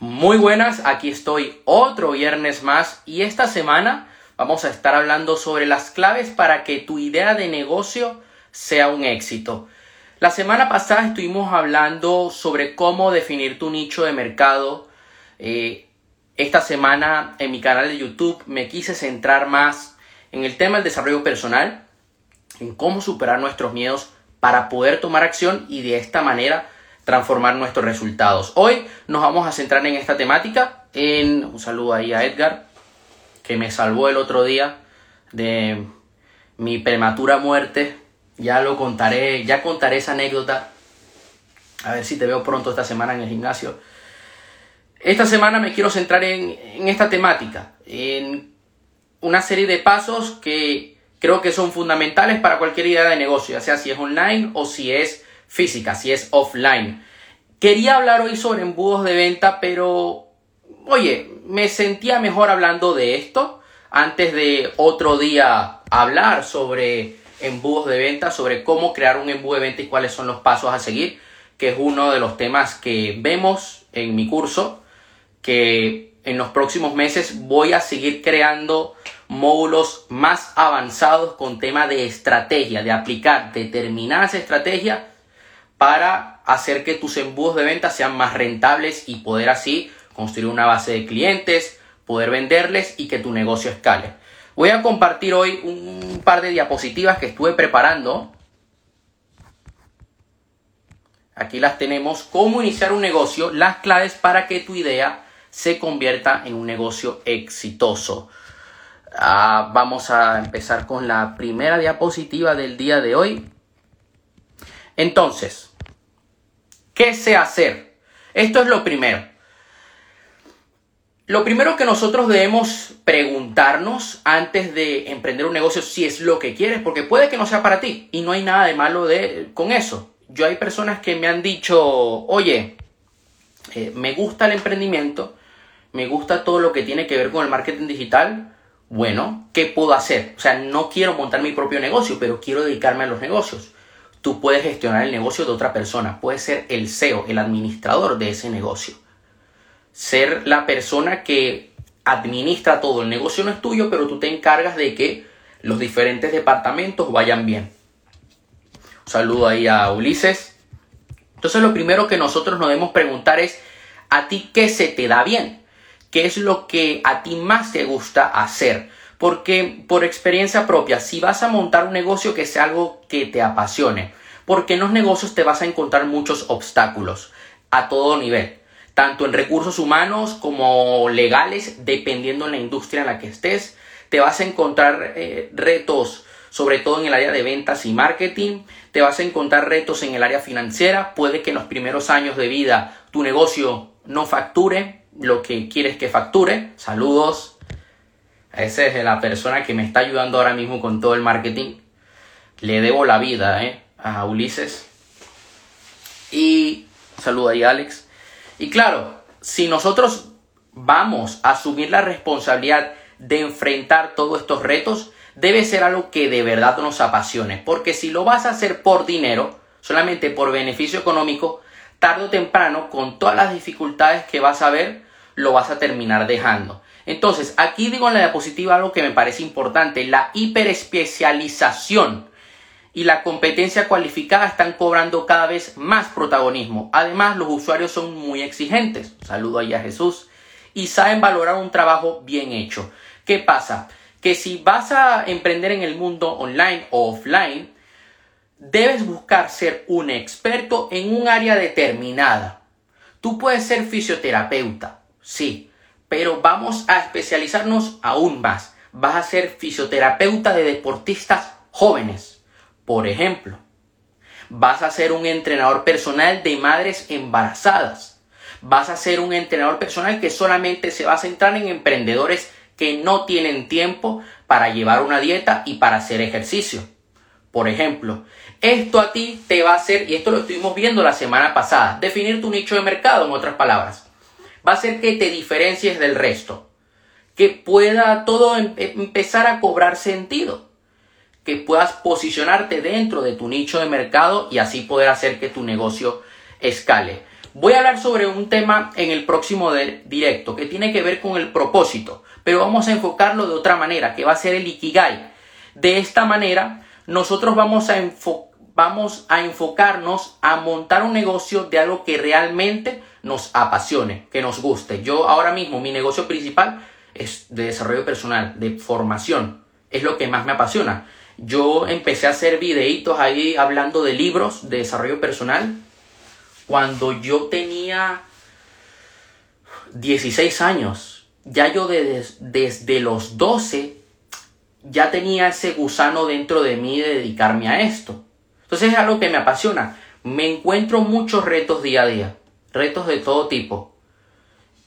Muy buenas, aquí estoy otro viernes más y esta semana vamos a estar hablando sobre las claves para que tu idea de negocio sea un éxito. La semana pasada estuvimos hablando sobre cómo definir tu nicho de mercado. Eh, esta semana en mi canal de YouTube me quise centrar más en el tema del desarrollo personal, en cómo superar nuestros miedos para poder tomar acción y de esta manera transformar nuestros resultados. Hoy nos vamos a centrar en esta temática. Un saludo ahí a Edgar, que me salvó el otro día de mi prematura muerte. Ya lo contaré, ya contaré esa anécdota. A ver si te veo pronto esta semana en el gimnasio. Esta semana me quiero centrar en, en esta temática, en una serie de pasos que creo que son fundamentales para cualquier idea de negocio, ya sea si es online o si es física, si es offline. Quería hablar hoy sobre embudos de venta, pero oye, me sentía mejor hablando de esto antes de otro día hablar sobre embudos de venta, sobre cómo crear un embudo de venta y cuáles son los pasos a seguir, que es uno de los temas que vemos en mi curso, que en los próximos meses voy a seguir creando módulos más avanzados con tema de estrategia, de aplicar determinadas estrategias para hacer que tus embudos de venta sean más rentables y poder así construir una base de clientes, poder venderles y que tu negocio escale. Voy a compartir hoy un par de diapositivas que estuve preparando. Aquí las tenemos. Cómo iniciar un negocio, las claves para que tu idea se convierta en un negocio exitoso. Ah, vamos a empezar con la primera diapositiva del día de hoy. Entonces, ¿Qué sé hacer? Esto es lo primero. Lo primero que nosotros debemos preguntarnos antes de emprender un negocio si es lo que quieres, porque puede que no sea para ti y no hay nada de malo de, con eso. Yo hay personas que me han dicho, oye, eh, me gusta el emprendimiento, me gusta todo lo que tiene que ver con el marketing digital. Bueno, ¿qué puedo hacer? O sea, no quiero montar mi propio negocio, pero quiero dedicarme a los negocios tú puedes gestionar el negocio de otra persona, puedes ser el CEO, el administrador de ese negocio. Ser la persona que administra todo. El negocio no es tuyo, pero tú te encargas de que los diferentes departamentos vayan bien. Un saludo ahí a Ulises. Entonces lo primero que nosotros nos debemos preguntar es, ¿a ti qué se te da bien? ¿Qué es lo que a ti más te gusta hacer? Porque por experiencia propia, si vas a montar un negocio que sea algo que te apasione, porque en los negocios te vas a encontrar muchos obstáculos a todo nivel, tanto en recursos humanos como legales, dependiendo en la industria en la que estés, te vas a encontrar eh, retos sobre todo en el área de ventas y marketing, te vas a encontrar retos en el área financiera, puede que en los primeros años de vida tu negocio no facture lo que quieres que facture, saludos esa es la persona que me está ayudando ahora mismo con todo el marketing. Le debo la vida ¿eh? a Ulises. Y saluda ahí Alex. Y claro, si nosotros vamos a asumir la responsabilidad de enfrentar todos estos retos, debe ser algo que de verdad nos apasione. Porque si lo vas a hacer por dinero, solamente por beneficio económico, tarde o temprano, con todas las dificultades que vas a ver, lo vas a terminar dejando. Entonces, aquí digo en la diapositiva algo que me parece importante, la hiperespecialización y la competencia cualificada están cobrando cada vez más protagonismo. Además, los usuarios son muy exigentes, saludo ahí a Jesús, y saben valorar un trabajo bien hecho. ¿Qué pasa? Que si vas a emprender en el mundo online o offline, debes buscar ser un experto en un área determinada. Tú puedes ser fisioterapeuta, sí, pero vamos a especializarnos aún más. Vas a ser fisioterapeuta de deportistas jóvenes, por ejemplo. Vas a ser un entrenador personal de madres embarazadas. Vas a ser un entrenador personal que solamente se va a centrar en emprendedores que no tienen tiempo para llevar una dieta y para hacer ejercicio. Por ejemplo, esto a ti te va a hacer, y esto lo estuvimos viendo la semana pasada, definir tu nicho de mercado, en otras palabras va a hacer que te diferencies del resto, que pueda todo em, empezar a cobrar sentido, que puedas posicionarte dentro de tu nicho de mercado y así poder hacer que tu negocio escale. Voy a hablar sobre un tema en el próximo directo que tiene que ver con el propósito, pero vamos a enfocarlo de otra manera, que va a ser el Ikigai. De esta manera, nosotros vamos a, vamos a enfocarnos a montar un negocio de algo que realmente nos apasione, que nos guste. Yo ahora mismo, mi negocio principal es de desarrollo personal, de formación. Es lo que más me apasiona. Yo empecé a hacer videitos ahí hablando de libros de desarrollo personal cuando yo tenía 16 años. Ya yo desde los 12 ya tenía ese gusano dentro de mí de dedicarme a esto. Entonces es algo que me apasiona. Me encuentro muchos retos día a día, retos de todo tipo.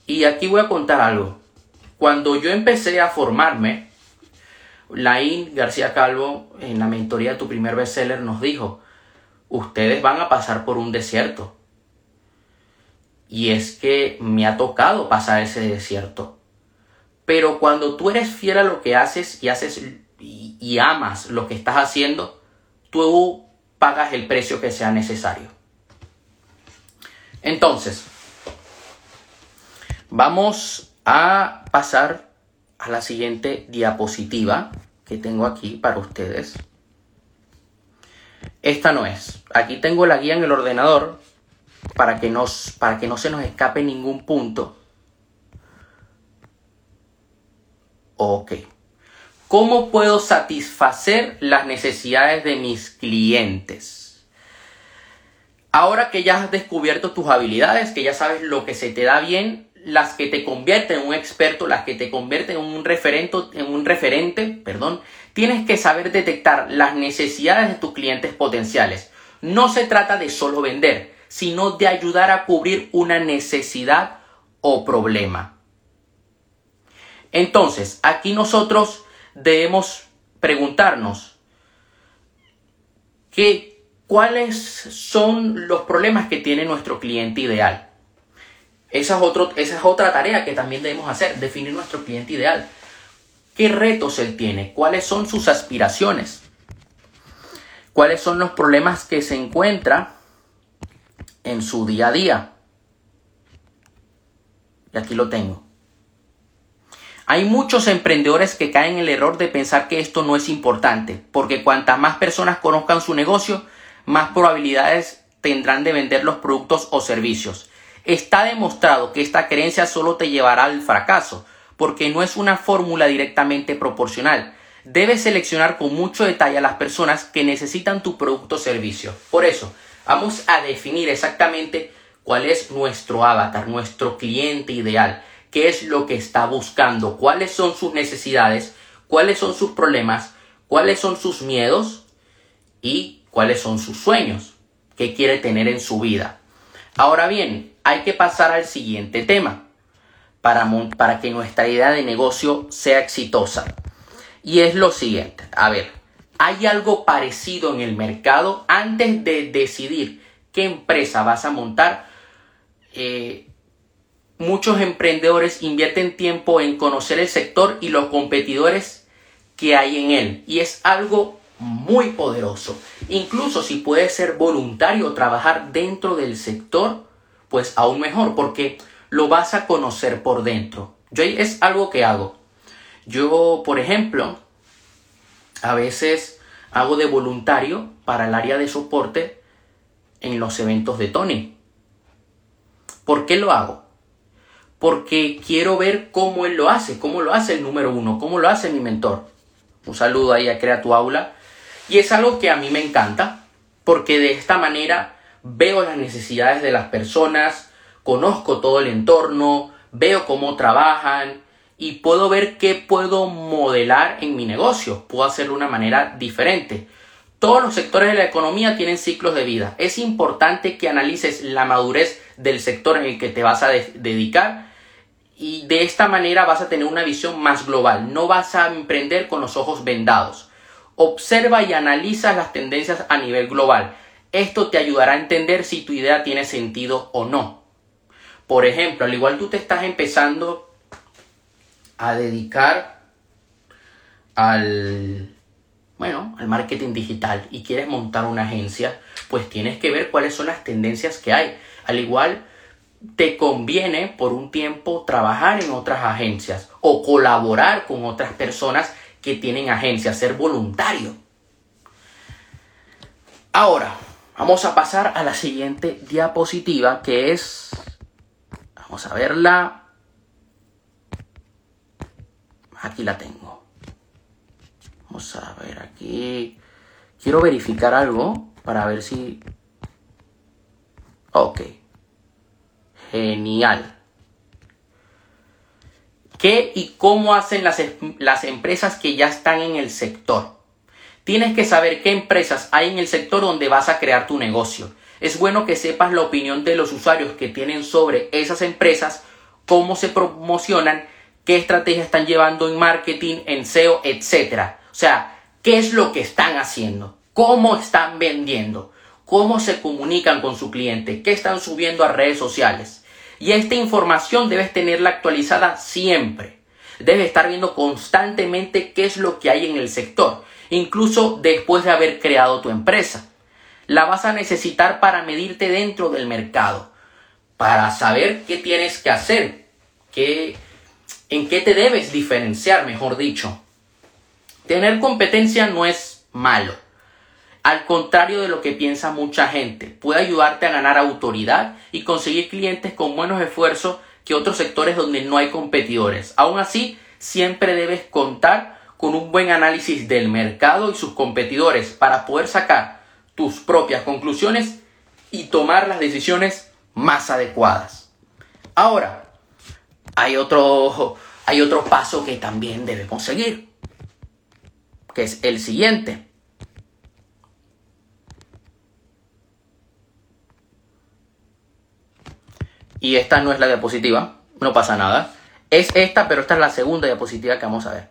Y aquí voy a contar algo. Cuando yo empecé a formarme, Laín García Calvo, en la mentoría de tu primer bestseller, nos dijo, ustedes van a pasar por un desierto. Y es que me ha tocado pasar ese desierto. Pero cuando tú eres fiel a lo que haces y haces y, y amas lo que estás haciendo, tú pagas el precio que sea necesario. Entonces, vamos a pasar a la siguiente diapositiva que tengo aquí para ustedes. Esta no es. Aquí tengo la guía en el ordenador para que, para que no se nos escape ningún punto. Ok. ¿Cómo puedo satisfacer las necesidades de mis clientes? Ahora que ya has descubierto tus habilidades, que ya sabes lo que se te da bien, las que te convierten en un experto, las que te convierten en un referente, en un referente, perdón, tienes que saber detectar las necesidades de tus clientes potenciales. No se trata de solo vender, sino de ayudar a cubrir una necesidad o problema. Entonces, aquí nosotros debemos preguntarnos que, cuáles son los problemas que tiene nuestro cliente ideal. Esa es, otra tarea que también debemos hacer, definir nuestro cliente ideal. ¿Qué retos él tiene? ¿Cuáles son sus aspiraciones? ¿Cuáles son los problemas que se encuentra en su día a día? Y aquí lo tengo. Hay muchos emprendedores que caen en el error de pensar que esto no es importante, porque cuantas más personas conozcan su negocio, más probabilidades tendrán de vender los productos o servicios. Está demostrado que esta creencia solo te llevará al fracaso, porque no es una fórmula directamente proporcional. Debes seleccionar con mucho detalle a las personas que necesitan tu producto o servicio. Por eso, vamos a definir exactamente cuál es nuestro avatar, nuestro cliente ideal, qué es lo que está buscando, cuáles son sus necesidades, cuáles son sus problemas, cuáles son sus miedos y cuáles son sus sueños que quiere tener en su vida. Ahora bien, hay que pasar al siguiente tema para, para que nuestra idea de negocio sea exitosa. Y es lo siguiente, a ver, ¿hay algo parecido en el mercado? Antes de decidir qué empresa vas a montar, eh, muchos emprendedores invierten tiempo en conocer el sector y los competidores que hay en él. Y es algo muy poderoso. Incluso si puedes ser voluntario trabajar dentro del sector, pues aún mejor, porque lo vas a conocer por dentro. Yo es algo que hago. Yo, por ejemplo, a veces hago de voluntario para el área de soporte en los eventos de Tony. ¿Por qué lo hago? Porque quiero ver cómo él lo hace, cómo lo hace el número uno, cómo lo hace mi mentor. Un saludo ahí a Crea tu Aula. Y es algo que a mí me encanta, porque de esta manera veo las necesidades de las personas, conozco todo el entorno, veo cómo trabajan y puedo ver qué puedo modelar en mi negocio, puedo hacerlo de una manera diferente. Todos los sectores de la economía tienen ciclos de vida. Es importante que analices la madurez del sector en el que te vas a dedicar y de esta manera vas a tener una visión más global. No vas a emprender con los ojos vendados. Observa y analiza las tendencias a nivel global. Esto te ayudará a entender si tu idea tiene sentido o no. Por ejemplo, al igual tú te estás empezando a dedicar al bueno, al marketing digital y quieres montar una agencia, pues tienes que ver cuáles son las tendencias que hay. Al igual te conviene por un tiempo trabajar en otras agencias o colaborar con otras personas que tienen agencias, ser voluntario. Ahora, vamos a pasar a la siguiente diapositiva que es, vamos a verla, aquí la tengo. Vamos a ver aquí, quiero verificar algo para ver si... Ok. Genial. ¿Qué y cómo hacen las, las empresas que ya están en el sector? Tienes que saber qué empresas hay en el sector donde vas a crear tu negocio. Es bueno que sepas la opinión de los usuarios que tienen sobre esas empresas, cómo se promocionan, qué estrategias están llevando en marketing, en SEO, etc. O sea, qué es lo que están haciendo, cómo están vendiendo, cómo se comunican con su cliente, qué están subiendo a redes sociales. Y esta información debes tenerla actualizada siempre. Debes estar viendo constantemente qué es lo que hay en el sector, incluso después de haber creado tu empresa. La vas a necesitar para medirte dentro del mercado, para saber qué tienes que hacer, qué, en qué te debes diferenciar, mejor dicho. Tener competencia no es malo. Al contrario de lo que piensa mucha gente, puede ayudarte a ganar autoridad y conseguir clientes con buenos esfuerzos que otros sectores donde no hay competidores. Aún así, siempre debes contar con un buen análisis del mercado y sus competidores para poder sacar tus propias conclusiones y tomar las decisiones más adecuadas. Ahora, hay otro, hay otro paso que también debemos seguir, que es el siguiente. Y esta no es la diapositiva, no pasa nada. Es esta, pero esta es la segunda diapositiva que vamos a ver.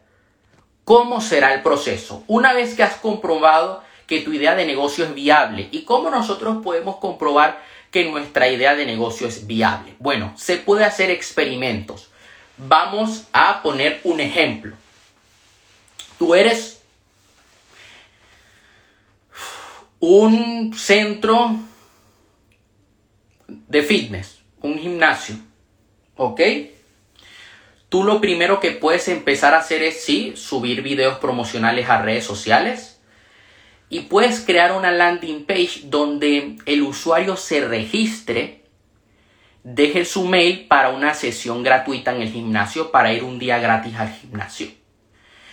¿Cómo será el proceso? Una vez que has comprobado que tu idea de negocio es viable y cómo nosotros podemos comprobar que nuestra idea de negocio es viable. Bueno, se puede hacer experimentos. Vamos a poner un ejemplo. Tú eres un centro de fitness un gimnasio, ¿ok? Tú lo primero que puedes empezar a hacer es, sí, subir videos promocionales a redes sociales y puedes crear una landing page donde el usuario se registre, deje su mail para una sesión gratuita en el gimnasio para ir un día gratis al gimnasio.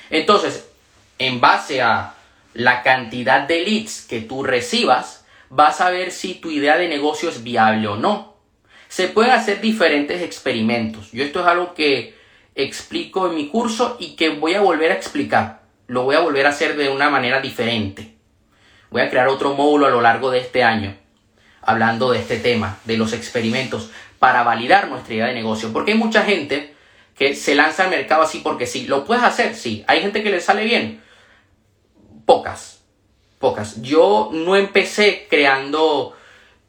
Entonces, en base a la cantidad de leads que tú recibas, vas a ver si tu idea de negocio es viable o no se pueden hacer diferentes experimentos. Yo esto es algo que explico en mi curso y que voy a volver a explicar. Lo voy a volver a hacer de una manera diferente. Voy a crear otro módulo a lo largo de este año hablando de este tema, de los experimentos, para validar nuestra idea de negocio. Porque hay mucha gente que se lanza al mercado así porque sí. ¿Lo puedes hacer? Sí. ¿Hay gente que le sale bien? Pocas. Pocas. Yo no empecé creando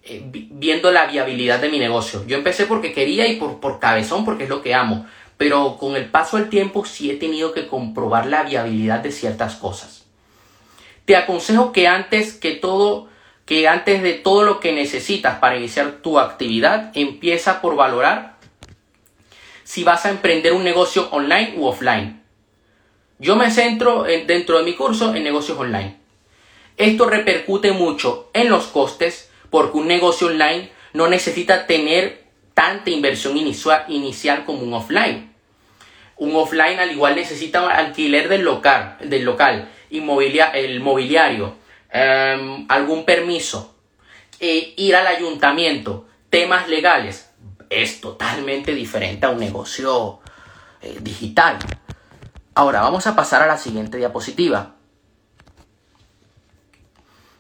eh, viendo la viabilidad de mi negocio. Yo empecé porque quería y por, por cabezón, porque es lo que amo. Pero con el paso del tiempo sí he tenido que comprobar la viabilidad de ciertas cosas. Te aconsejo que antes que todo, que antes de todo lo que necesitas para iniciar tu actividad, empieza por valorar si vas a emprender un negocio online u offline. Yo me centro dentro de mi curso en negocios online. Esto repercute mucho en los costes, porque un negocio online no necesita tener tanta inversión inicial como un offline. Un offline al igual necesita alquiler del local, del local el mobiliario, em, algún permiso, e ir al ayuntamiento, temas legales. Es totalmente diferente a un negocio eh, digital. Ahora vamos a pasar a la siguiente diapositiva.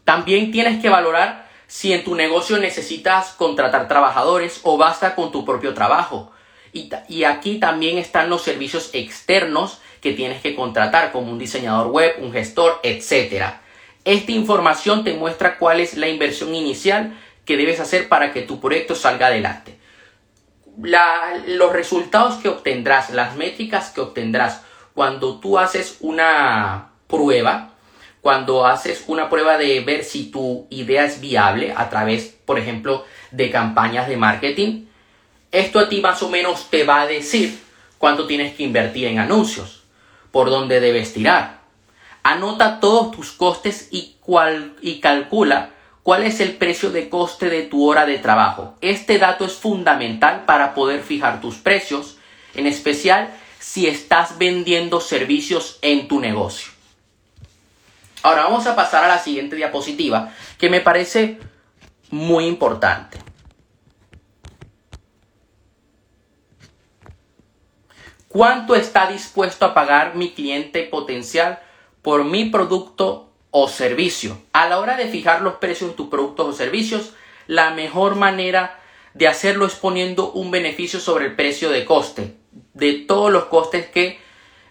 También tienes que valorar si en tu negocio necesitas contratar trabajadores o basta con tu propio trabajo. Y, aquí también están los servicios externos que tienes que contratar, como un diseñador web, un gestor, etc. Esta información te muestra cuál es la inversión inicial que debes hacer para que tu proyecto salga adelante. los resultados que obtendrás, las métricas que obtendrás cuando tú haces una prueba, cuando haces una prueba de ver si tu idea es viable a través, por ejemplo, de campañas de marketing, Esto a ti más o menos te va a decir cuánto tienes que invertir en anuncios, por dónde debes tirar. Anota todos tus costes y, cual, y calcula cuál es el precio de coste de tu hora de trabajo. Este dato es fundamental para poder fijar tus precios, en especial si estás vendiendo servicios en tu negocio. Ahora vamos a pasar a la siguiente diapositiva que me parece muy importante. ¿Cuánto está dispuesto a pagar mi cliente potencial por mi producto o servicio? A la hora de fijar los precios de tus productos o servicios, la mejor manera de hacerlo es poniendo un beneficio sobre el precio de coste, de todos los costes que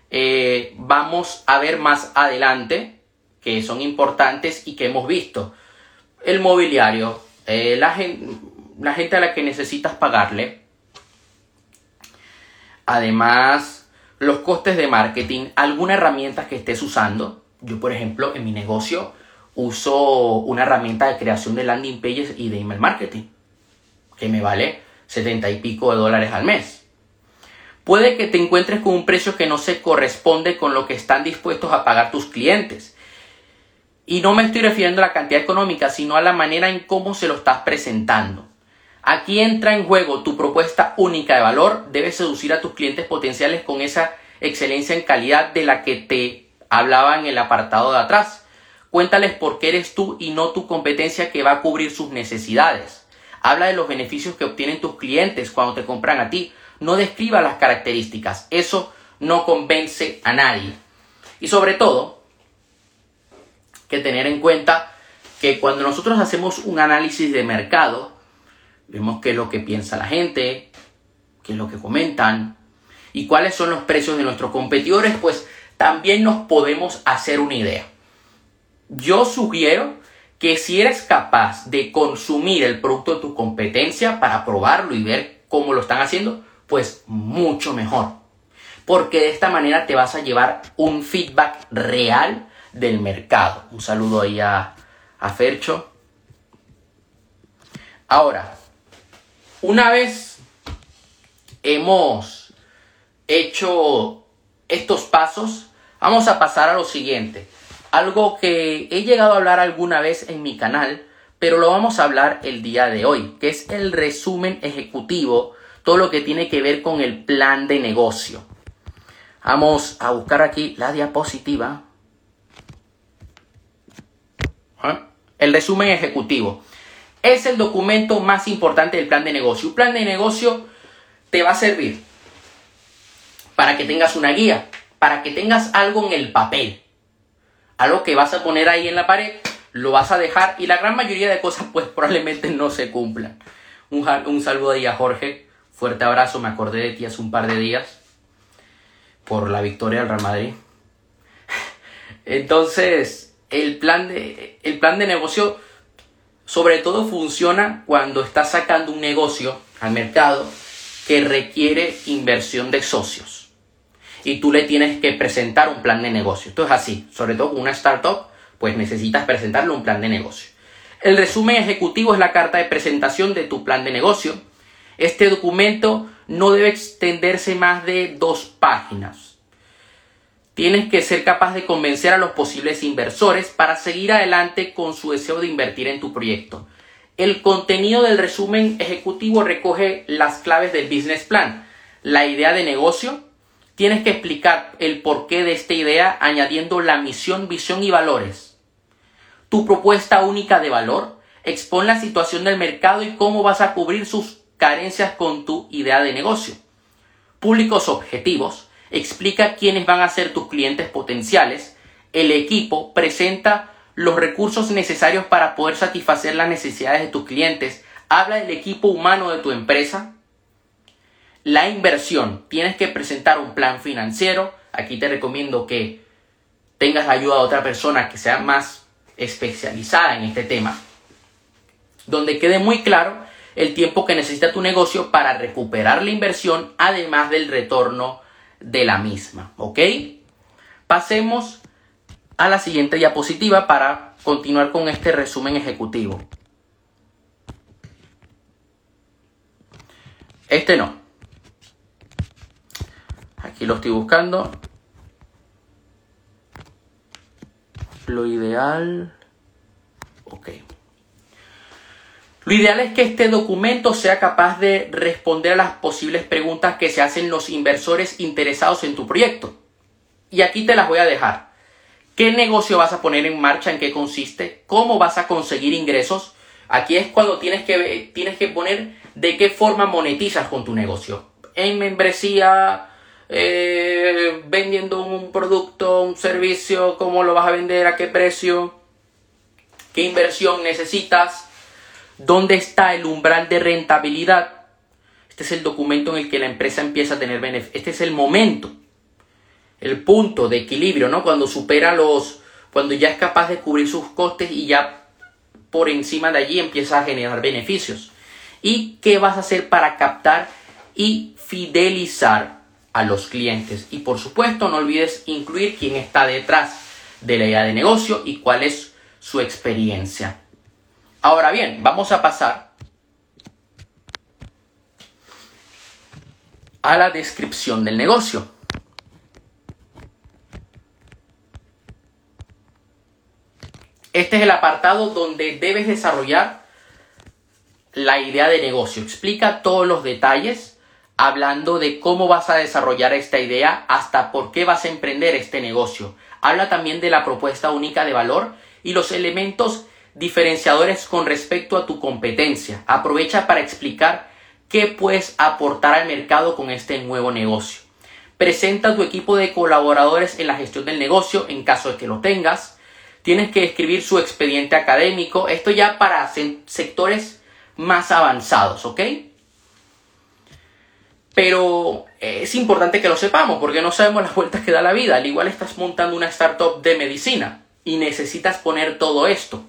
eh, vamos a ver más adelante, que son importantes y que hemos visto. El mobiliario, eh, la, la gente a la que necesitas pagarle, Además, los costes de marketing, alguna herramienta que estés usando. Yo, por ejemplo, en mi negocio uso una herramienta de creación de landing pages y de email marketing, que me vale 70 y pico de dólares al mes. Puede que te encuentres con un precio que no se corresponde con lo que están dispuestos a pagar tus clientes. Y no me estoy refiriendo a la cantidad económica, sino a la manera en cómo se lo estás presentando. Aquí entra en juego tu propuesta única de valor. Debes seducir a tus clientes potenciales con esa excelencia en calidad de la que te hablaba en el apartado de atrás. Cuéntales por qué eres tú y no tu competencia que va a cubrir sus necesidades. Habla de los beneficios que obtienen tus clientes cuando te compran a ti. No describa las características. Eso no convence a nadie. Y sobre todo, que tener en cuenta que cuando nosotros hacemos un análisis de mercado, Vemos qué es lo que piensa la gente, qué es lo que comentan y cuáles son los precios de nuestros competidores, pues también nos podemos hacer una idea. Yo sugiero que si eres capaz de consumir el producto de tu competencia para probarlo y ver cómo lo están haciendo, pues mucho mejor. Porque de esta manera te vas a llevar un feedback real del mercado. Un saludo ahí a, a Fercho. Ahora, una vez hemos hecho estos pasos, vamos a pasar a lo siguiente. Algo que he llegado a hablar alguna vez en mi canal, pero lo vamos a hablar el día de hoy, que es el resumen ejecutivo, todo lo que tiene que ver con el plan de negocio. Vamos a buscar aquí la diapositiva. El resumen ejecutivo es el documento más importante del plan de negocio. Un plan de negocio te va a servir para que tengas una guía, para que tengas algo en el papel, algo que vas a poner ahí en la pared, lo vas a dejar y la gran mayoría de cosas pues probablemente no se cumplan. Un, un saludo ahí a Jorge, fuerte abrazo, me acordé de ti hace un par de días por la victoria del Real Madrid. Entonces, el plan de, el plan de negocio sobre todo funciona cuando estás sacando un negocio al mercado que requiere inversión de socios. Y tú le tienes que presentar un plan de negocio. Esto es así, sobre todo una startup, pues necesitas presentarle un plan de negocio. El resumen ejecutivo es la carta de presentación de tu plan de negocio. Este documento no debe extenderse más de dos páginas. Tienes que ser capaz de convencer a los posibles inversores para seguir adelante con su deseo de invertir en tu proyecto. El contenido del resumen ejecutivo recoge las claves del business plan, la idea de negocio. Tienes que explicar el porqué de esta idea añadiendo la misión, visión y valores. Tu propuesta única de valor. Expone la situación del mercado y cómo vas a cubrir sus carencias con tu idea de negocio. Públicos objetivos explica quiénes van a ser tus clientes potenciales, el equipo presenta los recursos necesarios para poder satisfacer las necesidades de tus clientes, habla del equipo humano de tu empresa, la inversión, tienes que presentar un plan financiero, aquí te recomiendo que tengas ayuda de otra persona que sea más especializada en este tema, donde quede muy claro el tiempo que necesita tu negocio para recuperar la inversión, además del retorno de la misma. ¿Ok? Pasemos a la siguiente diapositiva para continuar con este resumen ejecutivo. Este no. Aquí lo estoy buscando. Lo ideal... Ok. Lo ideal es que este documento sea capaz de responder a las posibles preguntas que se hacen los inversores interesados en tu proyecto. Y aquí te las voy a dejar. ¿Qué negocio vas a poner en marcha? ¿En qué consiste? ¿Cómo vas a conseguir ingresos? Aquí es cuando tienes que, tienes que poner de qué forma monetizas con tu negocio. En membresía, eh, vendiendo un producto, un servicio, cómo lo vas a vender, a qué precio, qué inversión necesitas, dónde está el umbral de rentabilidad. Este es el documento en el que la empresa empieza a tener beneficios. Este es el momento, el punto de equilibrio, ¿no? Cuando supera los, cuando ya es capaz de cubrir sus costes y ya por encima de allí empieza a generar beneficios. ¿Y qué vas a hacer para captar y fidelizar a los clientes? Y por supuesto no olvides incluir quién está detrás de la idea de negocio y cuál es su experiencia. Ahora bien, vamos a pasar a la descripción del negocio. Este es el apartado donde debes desarrollar la idea de negocio. Explica todos los detalles hablando de cómo vas a desarrollar esta idea hasta por qué vas a emprender este negocio. Habla también de la propuesta única de valor y los elementos diferenciadores con respecto a tu competencia. Aprovecha para explicar qué puedes aportar al mercado con este nuevo negocio. Presenta tu equipo de colaboradores en la gestión del negocio en caso de que lo tengas tienes que escribir su expediente académico, esto ya para sectores más avanzados, ¿ok? Pero es importante que lo sepamos porque no sabemos las vueltas que da la vida. Al igual estás montando una startup de medicina y necesitas poner todo esto.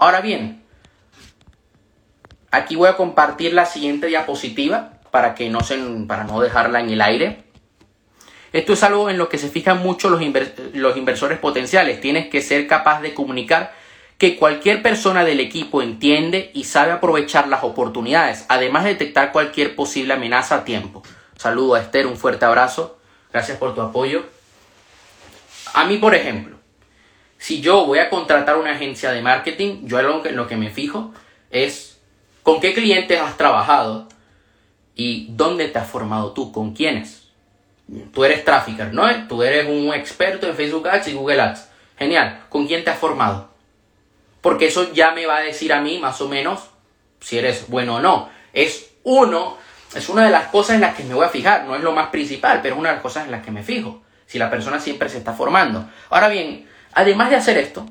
Ahora bien, aquí voy a compartir la siguiente diapositiva para que no se, para no dejarla en el aire. Esto es algo en lo que se fijan mucho los, los inversores potenciales. Tienes que ser capaz de comunicar que cualquier persona del equipo entiende y sabe aprovechar las oportunidades, además de detectar cualquier posible amenaza a tiempo. Saludo a Esther, un fuerte abrazo. Gracias por tu apoyo. A mí, por ejemplo, si yo voy a contratar una agencia de marketing, yo en lo que me fijo es con qué clientes has trabajado y dónde te has formado tú, con quiénes tú eres trafficker, ¿no? Tú eres un experto en Facebook Ads y Google Ads. Genial. ¿Con quién te has formado? Porque eso ya me va a decir a mí más o menos si eres bueno o no. Es uno, es una de las cosas en las que me voy a fijar. No es lo más principal, pero es una de las cosas en las que me fijo. Si la persona siempre se está formando. Ahora bien, además de hacer esto,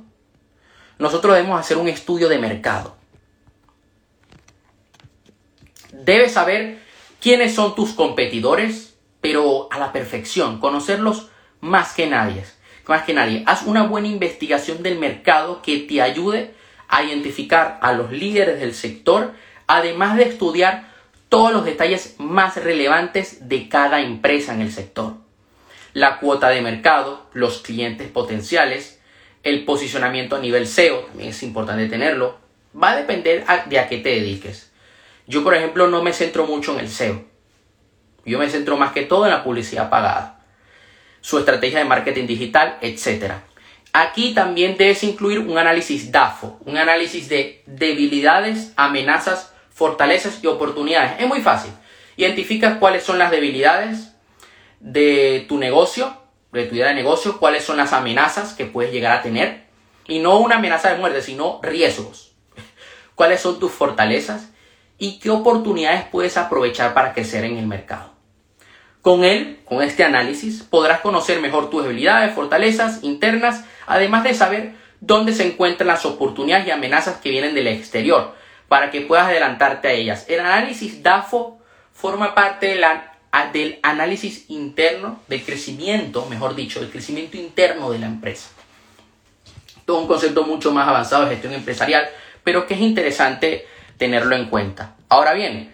nosotros debemos hacer un estudio de mercado. Debes saber quiénes son tus competidores, pero a la perfección, conocerlos más que nadie. Más que nadie, haz una buena investigación del mercado que te ayude a identificar a los líderes del sector, además de estudiar todos los detalles más relevantes de cada empresa en el sector. La cuota de mercado, los clientes potenciales, el posicionamiento a nivel SEO, también es importante tenerlo, va a depender de a qué te dediques. Yo, por ejemplo, no me centro mucho en el SEO. Yo me centro más que todo en la publicidad pagada, su estrategia de marketing digital, etc. Aquí también debes incluir un análisis DAFO, un análisis de debilidades, amenazas, fortalezas y oportunidades. Es muy fácil. Identifica cuáles son las debilidades de tu negocio, de tu idea de negocio, cuáles son las amenazas que puedes llegar a tener. Y no una amenaza de muerte, sino riesgos. ¿Cuáles son tus fortalezas? ¿Y qué oportunidades puedes aprovechar para crecer en el mercado? Con él, con este análisis, podrás conocer mejor tus habilidades, fortalezas internas, además de saber dónde se encuentran las oportunidades y amenazas que vienen del exterior, para que puedas adelantarte a ellas. El análisis DAFO forma parte del análisis interno, del crecimiento, mejor dicho, del crecimiento interno de la empresa. Todo un concepto mucho más avanzado de gestión empresarial, pero que es interesante tenerlo en cuenta. Ahora bien,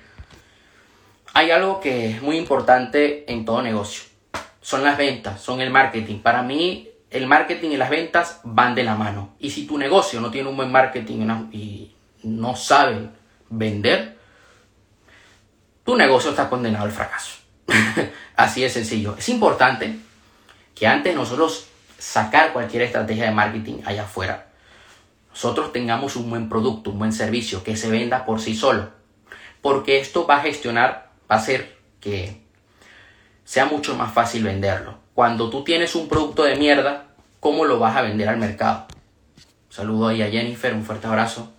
hay algo que es muy importante en todo negocio. Son las ventas, son el marketing. Para mí, el marketing y las ventas van de la mano. Y si tu negocio no tiene un buen marketing y no sabe vender, tu negocio está condenado al fracaso. Así de sencillo. Es importante que antes de nosotros sacar cualquier estrategia de marketing allá afuera, nosotros tengamos un buen producto, un buen servicio que se venda por sí solo. Porque esto va a gestionar, va a hacer que sea mucho más fácil venderlo. Cuando tú tienes un producto de mierda, ¿cómo lo vas a vender al mercado? Saludo ahí a Jennifer, un fuerte abrazo.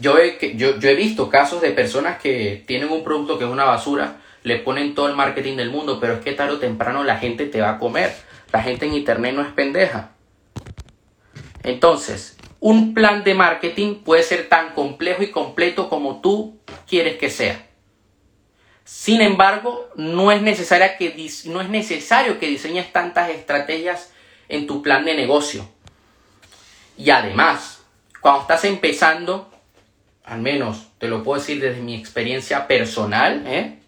Yo he, yo, he visto casos de personas que tienen un producto que es una basura, le ponen todo el marketing del mundo, pero es que tarde o temprano la gente te va a comer. La gente en internet no es pendeja. Entonces, un plan de marketing puede ser tan complejo y completo como tú quieres que sea. Sin embargo, no es, necesaria que, no es necesario que diseñes tantas estrategias en tu plan de negocio. Y además, cuando estás empezando, al menos te lo puedo decir desde mi experiencia personal, ¿eh?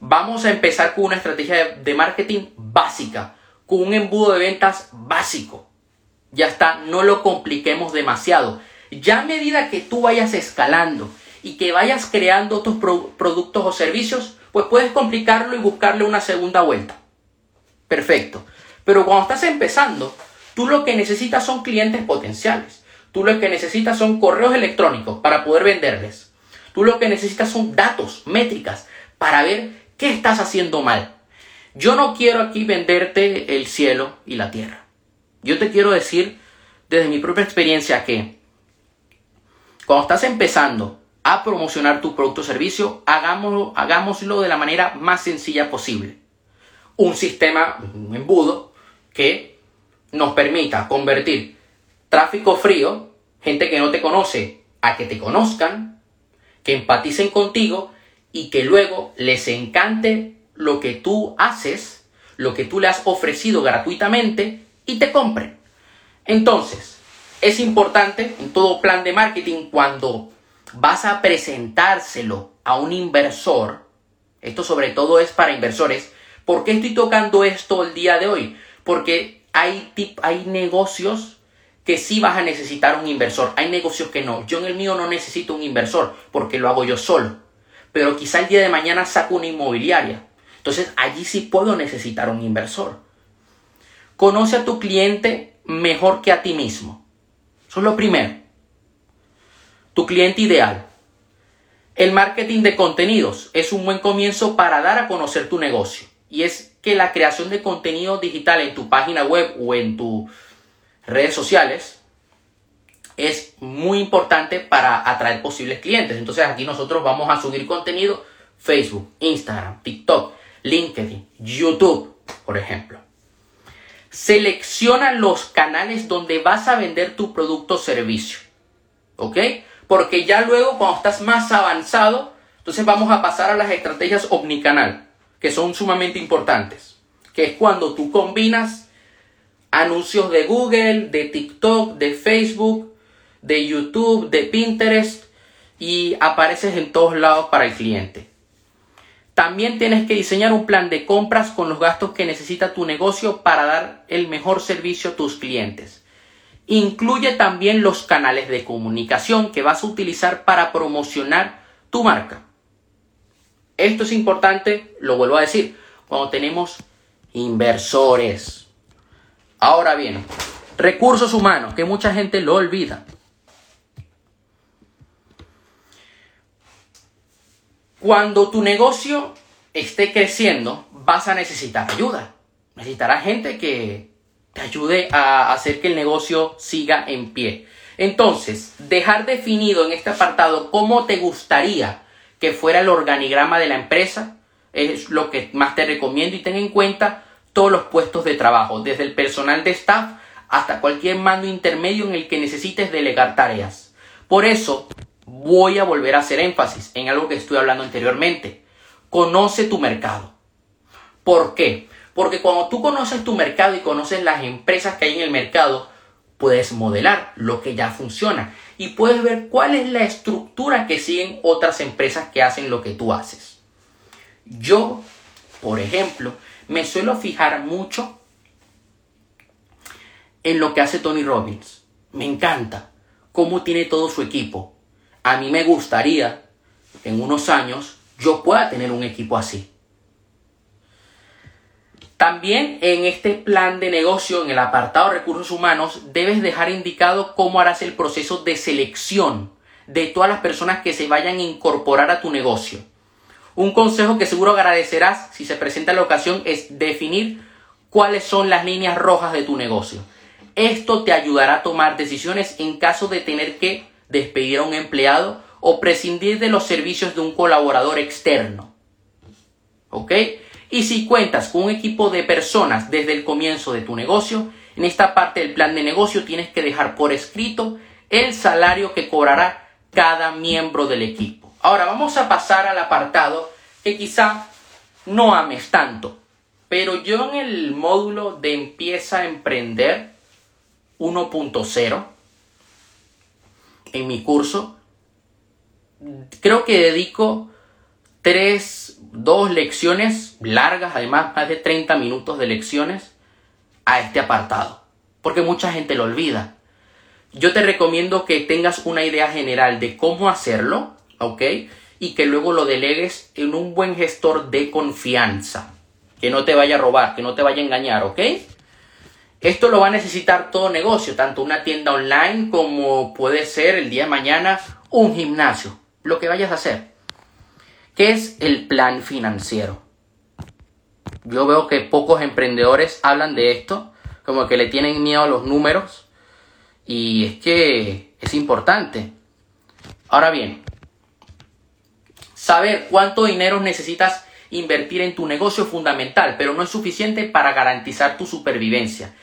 vamos a empezar con una estrategia de marketing básica, con un embudo de ventas básico. Ya está, no lo compliquemos demasiado. Ya a medida que tú vayas escalando y que vayas creando otros productos o servicios, pues puedes complicarlo y buscarle una segunda vuelta. Perfecto. Pero cuando estás empezando, tú lo que necesitas son clientes potenciales. Tú lo que necesitas son correos electrónicos para poder venderles. Tú lo que necesitas son datos, métricas, para ver qué estás haciendo mal. Yo no quiero aquí venderte el cielo y la tierra. Yo te quiero decir desde mi propia experiencia que cuando estás empezando a promocionar tu producto o servicio, hagámoslo, hagámoslo de la manera más sencilla posible. Un sistema, un embudo, que nos permita convertir tráfico frío, gente que no te conoce, a que te conozcan, que empaticen contigo y que luego les encante lo que tú haces, lo que tú le has ofrecido gratuitamente y te compren. Entonces, es importante en todo plan de marketing cuando vas a presentárselo a un inversor, esto sobre todo es para inversores, ¿por qué estoy tocando esto el día de hoy? Porque hay, hay negocios que sí vas a necesitar un inversor. Hay negocios que no. Yo en el mío no necesito un inversor porque lo hago yo solo. Pero quizá el día de mañana saco una inmobiliaria. Entonces allí sí puedo necesitar un inversor. Conoce a tu cliente mejor que a ti mismo. Eso es lo primero. Tu cliente ideal. El marketing de contenidos es un buen comienzo para dar a conocer tu negocio. Y es que la creación de contenido digital en tu página web o en tu redes sociales es muy importante para atraer posibles clientes. Entonces aquí nosotros vamos a subir contenido Facebook, Instagram, TikTok, LinkedIn, YouTube, por ejemplo. Selecciona los canales donde vas a vender tu producto o servicio. ¿Ok? Porque ya luego cuando estás más avanzado, entonces vamos a pasar a las estrategias omnicanal, que son sumamente importantes. Que es cuando tú combinas anuncios de Google, de TikTok, de Facebook, de YouTube, de Pinterest y apareces en todos lados para el cliente. También tienes que diseñar un plan de compras con los gastos que necesita tu negocio para dar el mejor servicio a tus clientes. Incluye también los canales de comunicación que vas a utilizar para promocionar tu marca. Esto es importante, lo vuelvo a decir, cuando tenemos inversores Ahora bien, recursos humanos, que mucha gente lo olvida. Cuando tu negocio esté creciendo, vas a necesitar ayuda. Necesitarás gente que te ayude a hacer que el negocio siga en pie. Entonces, dejar definido en este apartado cómo te gustaría que fuera el organigrama de la empresa es lo que más te recomiendo y ten en cuenta todos los puestos de trabajo, desde el personal de staff hasta cualquier mando intermedio en el que necesites delegar tareas. Por eso voy a volver a hacer énfasis en algo que estoy hablando anteriormente. Conoce tu mercado. ¿Por qué? Porque cuando tú conoces tu mercado y conoces las empresas que hay en el mercado, puedes modelar lo que ya funciona y puedes ver cuál es la estructura que siguen otras empresas que hacen lo que tú haces. Yo, por ejemplo, me suelo fijar mucho en lo que hace Tony Robbins. Me encanta cómo tiene todo su equipo. A mí me gustaría en unos años, yo pueda tener un equipo así. También en este plan de negocio, en el apartado de recursos humanos, debes dejar indicado cómo harás el proceso de selección de todas las personas que se vayan a incorporar a tu negocio. Un consejo que seguro agradecerás si se presenta la ocasión es definir cuáles son las líneas rojas de tu negocio. Esto te ayudará a tomar decisiones en caso de tener que despedir a un empleado o prescindir de los servicios de un colaborador externo. ¿Ok? Y si cuentas con un equipo de personas desde el comienzo de tu negocio, en esta parte del plan de negocio tienes que dejar por escrito el salario que cobrará cada miembro del equipo. Ahora vamos a pasar al apartado que quizá no ames tanto, pero yo en el módulo de empieza a emprender 1.0 en mi curso, creo que dedico tres, dos lecciones largas, además más de 30 minutos de lecciones a este apartado, porque mucha gente lo olvida. Yo te recomiendo que tengas una idea general de cómo hacerlo, ¿ok? Y que luego lo delegues en un buen gestor de confianza, que no te vaya a robar, que no te vaya a engañar, ¿ok? Esto lo va a necesitar todo negocio, tanto una tienda online como puede ser el día de mañana un gimnasio, lo que vayas a hacer. ¿Qué es el plan financiero? Yo veo que pocos emprendedores hablan de esto, como que le tienen miedo a los números, y es que es importante. Ahora bien, saber cuánto dinero necesitas invertir en tu negocio es fundamental, pero no es suficiente para garantizar tu supervivencia.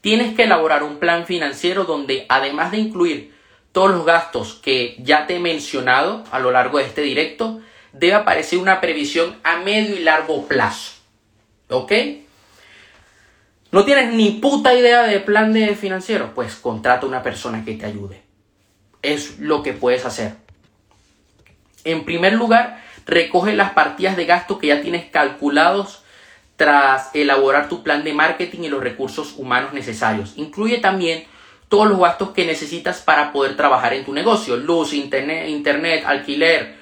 Tienes que elaborar un plan financiero donde, además de incluir todos los gastos que ya te he mencionado a lo largo de este directo, debe aparecer una previsión a medio y largo plazo. ¿Ok? ¿No tienes ni puta idea de plan de financiero? Pues contrata una persona que te ayude. Es lo que puedes hacer. En primer lugar, recoge las partidas de gasto que ya tienes calculados tras elaborar tu plan de marketing y los recursos humanos necesarios. Incluye también todos los gastos que necesitas para poder trabajar en tu negocio. Luz, internet, alquiler,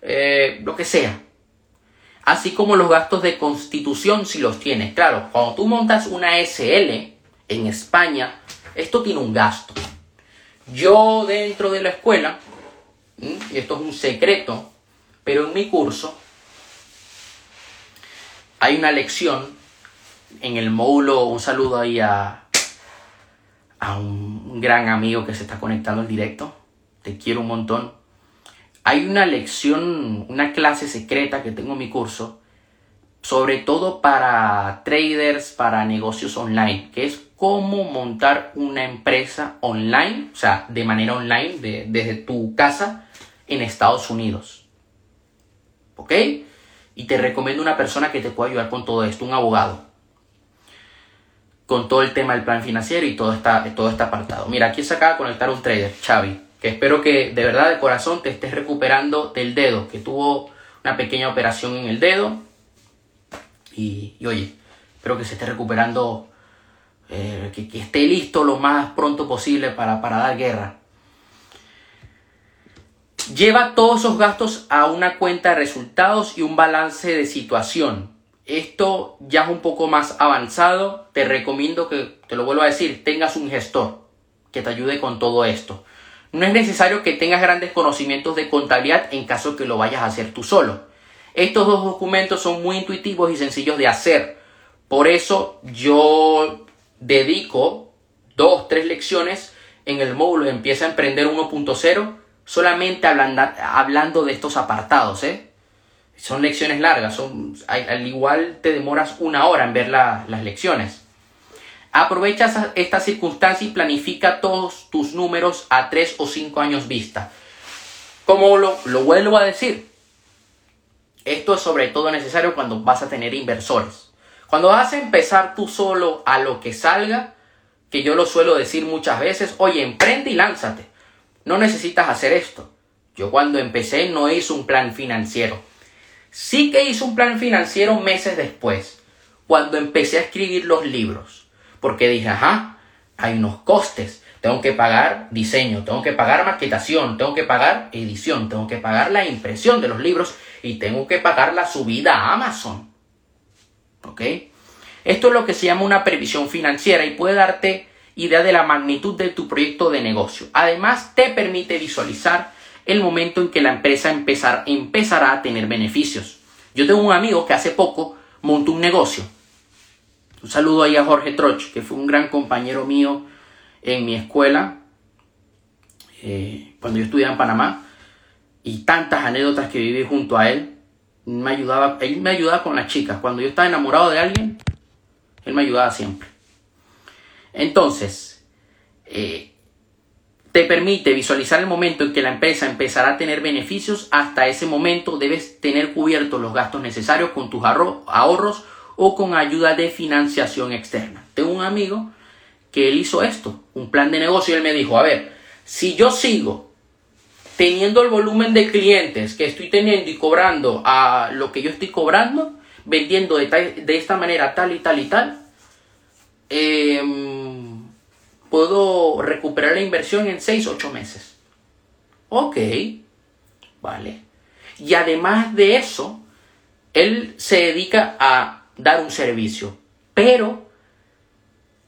eh, lo que sea. Así como los gastos de constitución si los tienes. Claro, cuando tú montas una SL en España, esto tiene un gasto. Yo dentro de la escuela, y esto es un secreto, pero en mi curso hay una lección en el módulo, un saludo ahí a, a un gran amigo que se está conectando al directo, te quiero un montón. Hay una lección, una clase secreta que tengo en mi curso, sobre todo para traders, para negocios online, que es cómo montar una empresa online, o sea, de manera online, desde tu casa en Estados Unidos. ¿Ok? Y te recomiendo una persona que te pueda ayudar con todo esto, un abogado. Con todo el tema del plan financiero y todo, esta, todo este apartado. Mira, aquí se acaba de conectar un trader, Xavi que espero que de verdad de corazón te estés recuperando del dedo, que tuvo una pequeña operación en el dedo. Y, oye, espero que se esté recuperando, eh, que, esté listo lo más pronto posible para, para dar guerra. Lleva todos esos gastos a una cuenta de resultados y un balance de situación. Esto ya es un poco más avanzado. Te recomiendo que, te lo vuelvo a decir, tengas un gestor que te ayude con todo esto. No es necesario que tengas grandes conocimientos de contabilidad en caso que lo vayas a hacer tú solo. Estos dos documentos son muy intuitivos y sencillos de hacer. Por eso yo dedico dos, tres lecciones en el módulo Empieza a Emprender 1.0 solamente hablando, de estos apartados. ¿eh? Son lecciones largas, son, al igual te demoras una hora en ver las lecciones. Aprovecha esta circunstancia y planifica todos tus números a 3 o 5 años vista. Como lo, lo vuelvo a decir, esto es sobre todo necesario cuando vas a tener inversores. Cuando vas a empezar tú solo a lo que salga, que yo lo suelo decir muchas veces, oye, emprende y lánzate. No necesitas hacer esto. Yo cuando empecé no hice un plan financiero. Sí que hice un plan financiero meses después, cuando empecé a escribir los libros porque dije, ajá, hay unos costes. tengo que pagar diseño, tengo que pagar maquetación, tengo que pagar edición, tengo que pagar la impresión de los libros y tengo que pagar la subida a Amazon. ¿Ok? Esto es lo que se llama una previsión financiera y puede darte idea de la magnitud de tu proyecto de negocio. Además, te permite visualizar el momento en que la empresa empezar, empezará a tener beneficios. Yo tengo un amigo que hace poco montó un negocio. Un saludo ahí a Jorge Troch, que fue un gran compañero mío en mi escuela, eh, cuando yo estudiaba en Panamá, y tantas anécdotas que viví junto a él. Me ayudaba, él me ayudaba con las chicas. Cuando yo estaba enamorado de alguien, él me ayudaba siempre. Entonces, eh, te permite visualizar el momento en que la empresa empezará a tener beneficios. Hasta ese momento debes tener cubiertos los gastos necesarios con tus ahorros o con ayuda de financiación externa. Tengo un amigo que él hizo esto, un plan de negocio, y él me dijo, a ver, si yo sigo teniendo el volumen de clientes que estoy teniendo y cobrando a lo que yo estoy cobrando, vendiendo de, de esta manera tal y tal y tal, em, puedo recuperar la inversión en 6, 8 meses. Ok, vale. Y además de eso, él se dedica a dar un servicio, pero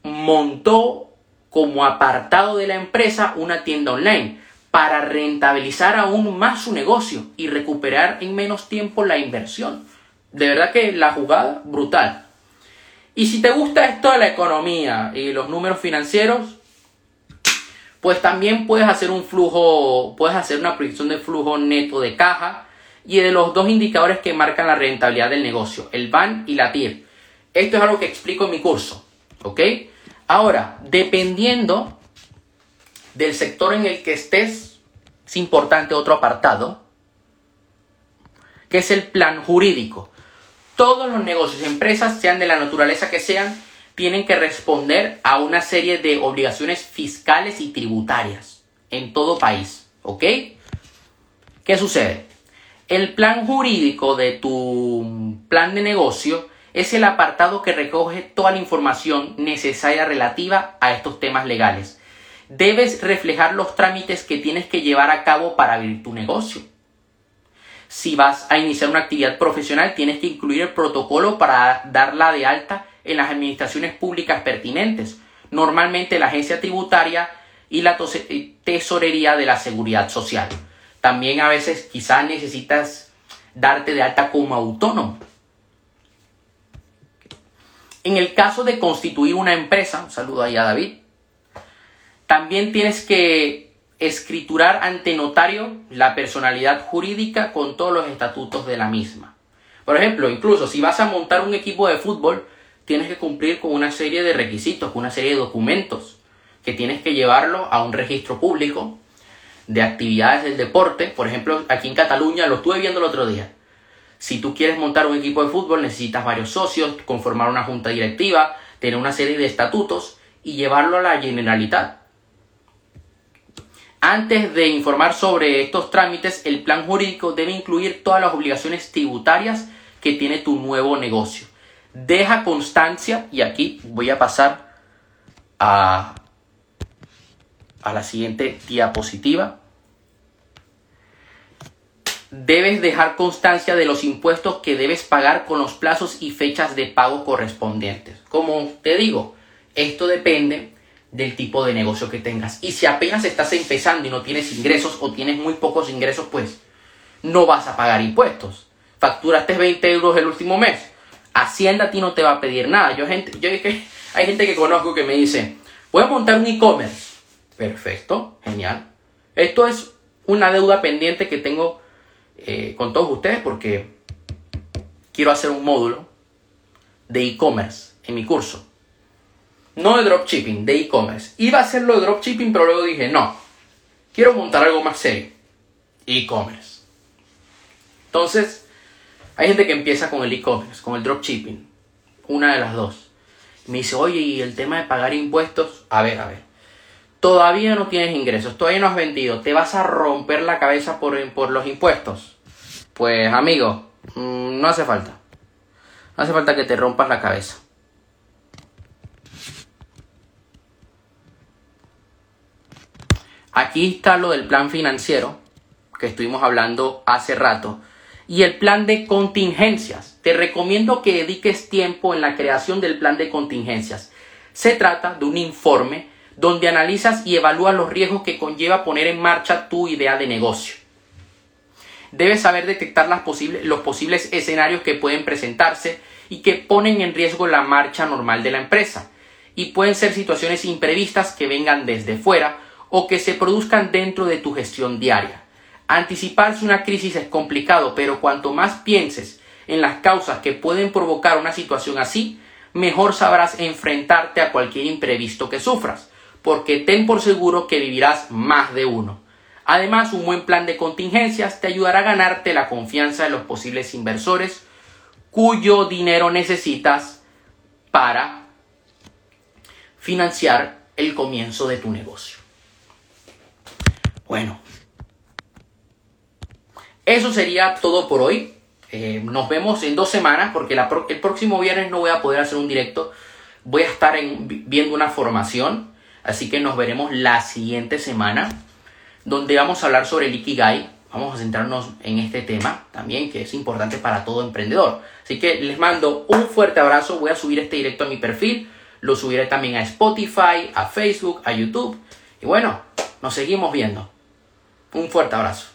montó como apartado de la empresa una tienda online para rentabilizar aún más su negocio y recuperar en menos tiempo la inversión. De verdad que la jugada brutal. Y si te gusta esto de la economía y los números financieros, pues también puedes hacer un flujo, puedes hacer una proyección de flujo neto de caja y de los dos indicadores que marcan la rentabilidad del negocio, el BAN y la TIR. Esto es algo que explico en mi curso, ¿ok? Ahora, dependiendo del sector en el que estés, es importante otro apartado, que es el plan jurídico. Todos los negocios, empresas, sean de la naturaleza que sean, tienen que responder a una serie de obligaciones fiscales y tributarias en todo país. ¿Ok? ¿Qué sucede? El plan jurídico de tu plan de negocio es el apartado que recoge toda la información necesaria relativa a estos temas legales. Debes reflejar los trámites que tienes que llevar a cabo para abrir tu negocio. Si vas a iniciar una actividad profesional, tienes que incluir el protocolo para darla de alta en las administraciones públicas pertinentes, normalmente la agencia tributaria y la tesorería de la seguridad social. También a veces quizás necesitas darte de alta como autónomo. En el caso de constituir una empresa, un saludo ahí a David, también tienes que escriturar ante notario la personalidad jurídica con todos los estatutos de la misma. Por ejemplo, incluso si vas a montar un equipo de fútbol, tienes que cumplir con una serie de requisitos, con una serie de documentos, que tienes que llevarlo a un registro público de actividades del deporte. Por ejemplo, aquí en Cataluña, lo estuve viendo el otro día. Si tú quieres montar un equipo de fútbol, necesitas varios socios, conformar una junta directiva, tener una serie de estatutos y llevarlo a la Generalitat. Antes de informar sobre estos trámites, el plan jurídico debe incluir todas las obligaciones tributarias que tiene tu nuevo negocio deja constancia, y aquí voy a pasar a, a la siguiente diapositiva. Debes dejar constancia de los impuestos que debes pagar con los plazos y fechas de pago correspondientes. Como te digo, esto depende del tipo de negocio que tengas. Y si apenas estás empezando y no tienes ingresos o tienes muy pocos ingresos, pues no vas a pagar impuestos. Facturaste 20 euros el último mes Hacienda a ti no te va a pedir nada. Yo, gente, yo hay gente que conozco que me dice, voy a montar un e-commerce. Perfecto, genial. Esto es una deuda pendiente que tengo eh, con todos ustedes porque quiero hacer un módulo de e-commerce en mi curso. No de dropshipping, de e-commerce. Iba a hacerlo de dropshipping, pero luego dije, no, quiero montar algo más serio. E-commerce. Entonces, hay gente que empieza con el e-commerce, con el dropshipping, una de las dos. Me dice, oye, ¿y el tema de pagar impuestos? A ver, a ver. Todavía no tienes ingresos, todavía no has vendido, ¿te vas a romper la cabeza por, por los impuestos? Pues amigo, mm, no hace falta. No hace falta que te rompas la cabeza. Aquí está lo del plan financiero que estuvimos hablando hace rato y el plan de contingencias. Te recomiendo que dediques tiempo en la creación del plan de contingencias. Se trata de un informe donde analizas y evalúas los riesgos que conlleva poner en marcha tu idea de negocio. Debes saber detectar las posibles, los posibles escenarios que pueden presentarse y que ponen en riesgo la marcha normal de la empresa. Y pueden ser situaciones imprevistas que vengan desde fuera o que se produzcan dentro de tu gestión diaria. Anticiparse una crisis es complicado, pero cuanto más pienses en las causas que pueden provocar una situación así, mejor sabrás enfrentarte a cualquier imprevisto que sufras, porque ten por seguro que vivirás más de uno. Además, un buen plan de contingencias te ayudará a ganarte la confianza de los posibles inversores cuyo dinero necesitas para financiar el comienzo de tu negocio. Bueno, eso sería todo por hoy. Eh, nos vemos en dos semanas porque el próximo viernes no voy a poder hacer un directo. Voy a estar viendo una formación. Así que nos veremos la siguiente semana donde vamos a hablar sobre el Ikigai. Vamos a centrarnos en este tema también que es importante para todo emprendedor. Así que les mando un fuerte abrazo. Voy a subir este directo a mi perfil. Lo subiré también a Spotify, a Facebook, a YouTube. Y bueno, nos seguimos viendo. Un fuerte abrazo.